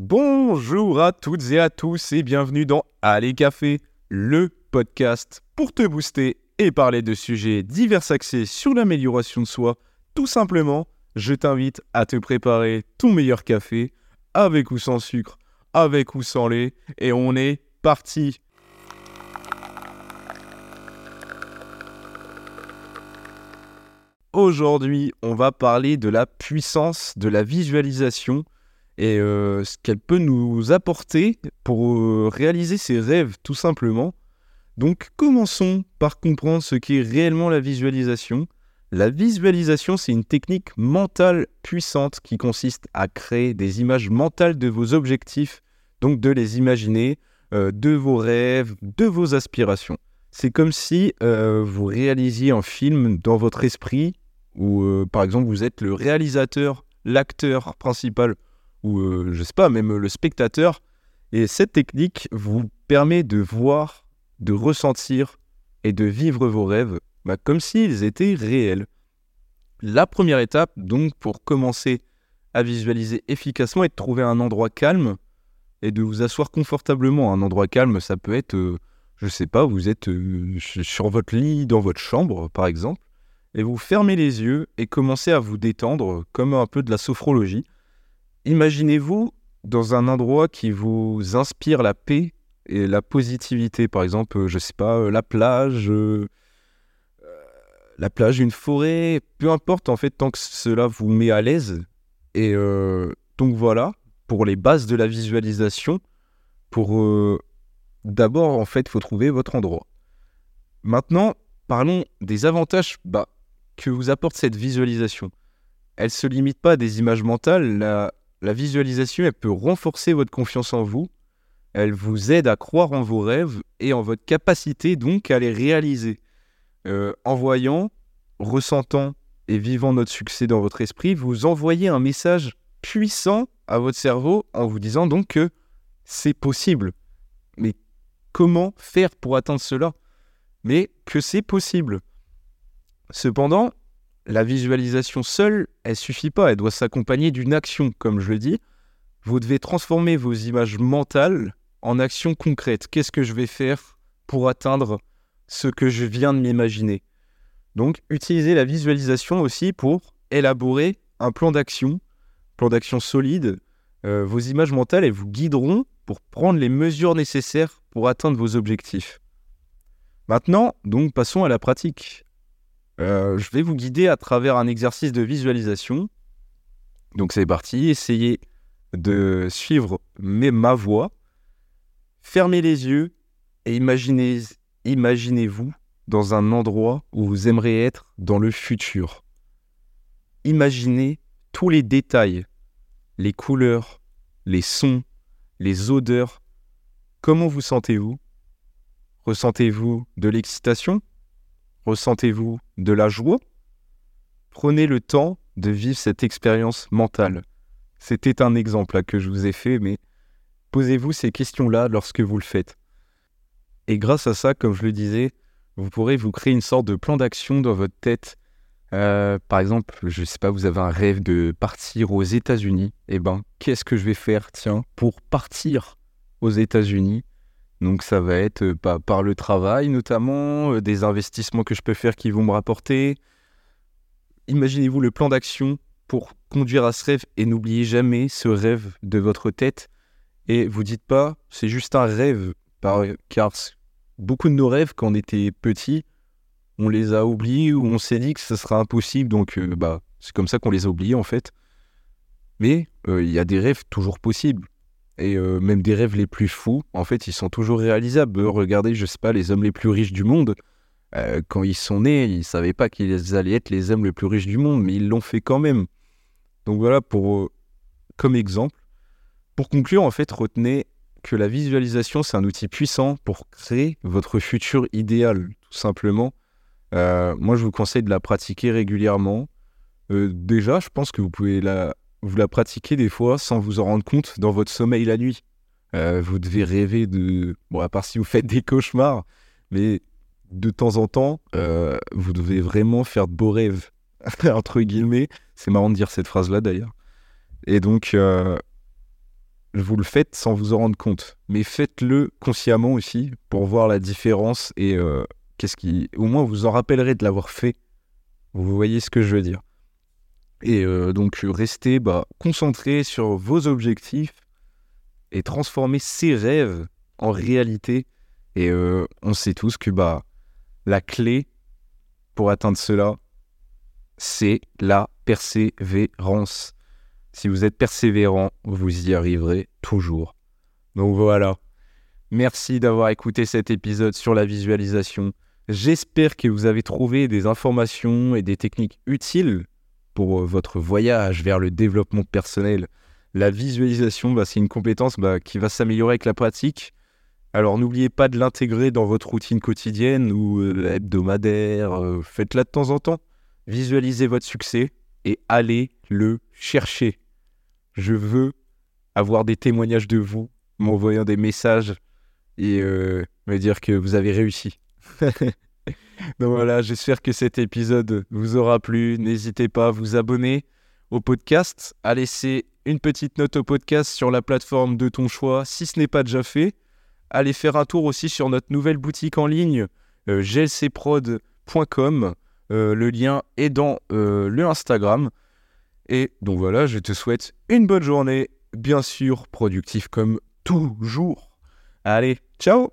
Bonjour à toutes et à tous et bienvenue dans Allez Café, le podcast pour te booster et parler de sujets divers axés sur l'amélioration de soi. Tout simplement, je t'invite à te préparer ton meilleur café, avec ou sans sucre, avec ou sans lait, et on est parti. Aujourd'hui, on va parler de la puissance de la visualisation et euh, ce qu'elle peut nous apporter pour euh, réaliser ses rêves tout simplement. Donc commençons par comprendre ce qu'est réellement la visualisation. La visualisation, c'est une technique mentale puissante qui consiste à créer des images mentales de vos objectifs, donc de les imaginer, euh, de vos rêves, de vos aspirations. C'est comme si vous réalisiez un film dans votre esprit, où par exemple vous êtes le réalisateur, l'acteur principal ou euh, je sais pas, même le spectateur. Et cette technique vous permet de voir, de ressentir et de vivre vos rêves bah, comme s'ils étaient réels. La première étape, donc, pour commencer à visualiser efficacement est de trouver un endroit calme et de vous asseoir confortablement. Un endroit calme, ça peut être, euh, je sais pas, vous êtes euh, sur votre lit dans votre chambre, par exemple, et vous fermez les yeux et commencez à vous détendre comme un peu de la sophrologie. Imaginez-vous dans un endroit qui vous inspire la paix et la positivité. Par exemple, je sais pas, euh, la plage, euh, la plage, une forêt, peu importe en fait, tant que cela vous met à l'aise. Et euh, donc voilà, pour les bases de la visualisation, pour d'abord en fait, faut trouver votre endroit. Maintenant, parlons des avantages bah, que vous apporte cette visualisation. Elle se limite pas à des images mentales. La visualisation, elle peut renforcer votre confiance en vous. Elle vous aide à croire en vos rêves et en votre capacité donc à les réaliser. Euh, en voyant, ressentant et vivant notre succès dans votre esprit, vous envoyez un message puissant à votre cerveau en vous disant donc que c'est possible. Mais comment faire pour atteindre cela? Mais que c'est possible? Cependant, la visualisation seule, elle suffit pas, elle doit s'accompagner d'une action, comme je le dis. Vous devez transformer vos images mentales en actions concrètes. Qu'est-ce que je vais faire pour atteindre ce que je viens de m'imaginer? Donc, utilisez la visualisation aussi pour élaborer un plan d'action, plan d'action solide. Euh, vos images mentales, elles vous guideront pour prendre les mesures nécessaires pour atteindre vos objectifs. Maintenant, donc, passons à la pratique. Euh, je vais vous guider à travers un exercice de visualisation. Donc c'est parti, essayez de suivre ma voix. Fermez les yeux et imaginez, imaginez-vous dans un endroit où vous aimeriez être dans le futur. Imaginez tous les détails, les couleurs, les sons, les odeurs. Comment vous sentez-vous? Ressentez-vous de l'excitation? Ressentez-vous de la joie? Prenez le temps de vivre cette expérience mentale. C'était un exemple que je vous ai fait, mais posez-vous ces questions-là lorsque vous le faites. Et grâce à ça, comme je le disais, vous pourrez vous créer une sorte de plan d'action dans votre tête. Euh, par exemple, je ne sais pas, vous avez un rêve de partir aux États-Unis. Eh ben, qu'est-ce que je vais faire, tiens, pour partir aux États-Unis? Donc ça va être euh, par le travail notamment, euh, des investissements que je peux faire qui vont me rapporter. Imaginez-vous le plan d'action pour conduire à ce rêve et n'oubliez jamais ce rêve de votre tête. Et vous dites pas, c'est juste un rêve, car beaucoup de nos rêves, quand on était petits, on les a oubliés ou on s'est dit que ce sera impossible, donc euh, bah, c'est comme ça qu'on les a oubliés en fait. Mais il y a des rêves toujours possibles. Et euh, même des rêves les plus fous, en fait, ils sont toujours réalisables. Regardez, je sais pas, les hommes les plus riches du monde, euh, quand ils sont nés, ils savaient pas qu'ils allaient être les hommes les plus riches du monde, mais ils l'ont fait quand même. Donc voilà, pour, euh, comme exemple. Pour conclure, en fait, retenez que la visualisation, c'est un outil puissant pour créer votre futur idéal, tout simplement. moi, je vous conseille de la pratiquer régulièrement. déjà, je pense que vous pouvez la vous la pratiquez des fois sans vous en rendre compte dans votre sommeil la nuit. Euh, vous devez rêver de... Bon, à part si vous faites des cauchemars, mais de temps en temps, euh, vous devez vraiment faire de beaux rêves, entre guillemets. C'est marrant de dire cette phrase-là d'ailleurs. Et donc, euh, vous le faites sans vous en rendre compte. Mais faites-le consciemment aussi pour voir la différence et qu'est-ce qui. Au moins, vous en rappellerez de l'avoir fait. Vous voyez ce que je veux dire. Et euh, donc, restez bah, concentré sur vos objectifs et transformer ces rêves en réalité. Et euh, on sait tous que bah, la clé pour atteindre cela, c'est la persévérance. Si vous êtes persévérant, vous y arriverez toujours. Donc voilà. Merci d'avoir écouté cet épisode sur la visualisation. J'espère que vous avez trouvé des informations et des techniques utiles pour euh, votre voyage vers le développement personnel. La visualisation, bah, c'est une compétence bah, qui va s'améliorer avec la pratique. Alors n'oubliez pas de l'intégrer dans votre routine quotidienne ou euh, hebdomadaire. Euh, faites-la de temps en temps. Visualisez votre succès et allez le chercher. Je veux avoir des témoignages de vous, m'envoyant des messages et me dire que vous avez réussi. Donc voilà, j'espère que cet épisode vous aura plu. N'hésitez pas à vous abonner au podcast, à laisser une petite note au podcast sur la plateforme de ton choix si ce n'est pas déjà fait. Allez faire un tour aussi sur notre nouvelle boutique en ligne, euh, glcprod.com. Euh, le lien est dans le Instagram. Et donc voilà, je te souhaite une bonne journée, bien sûr productif comme toujours. Allez, ciao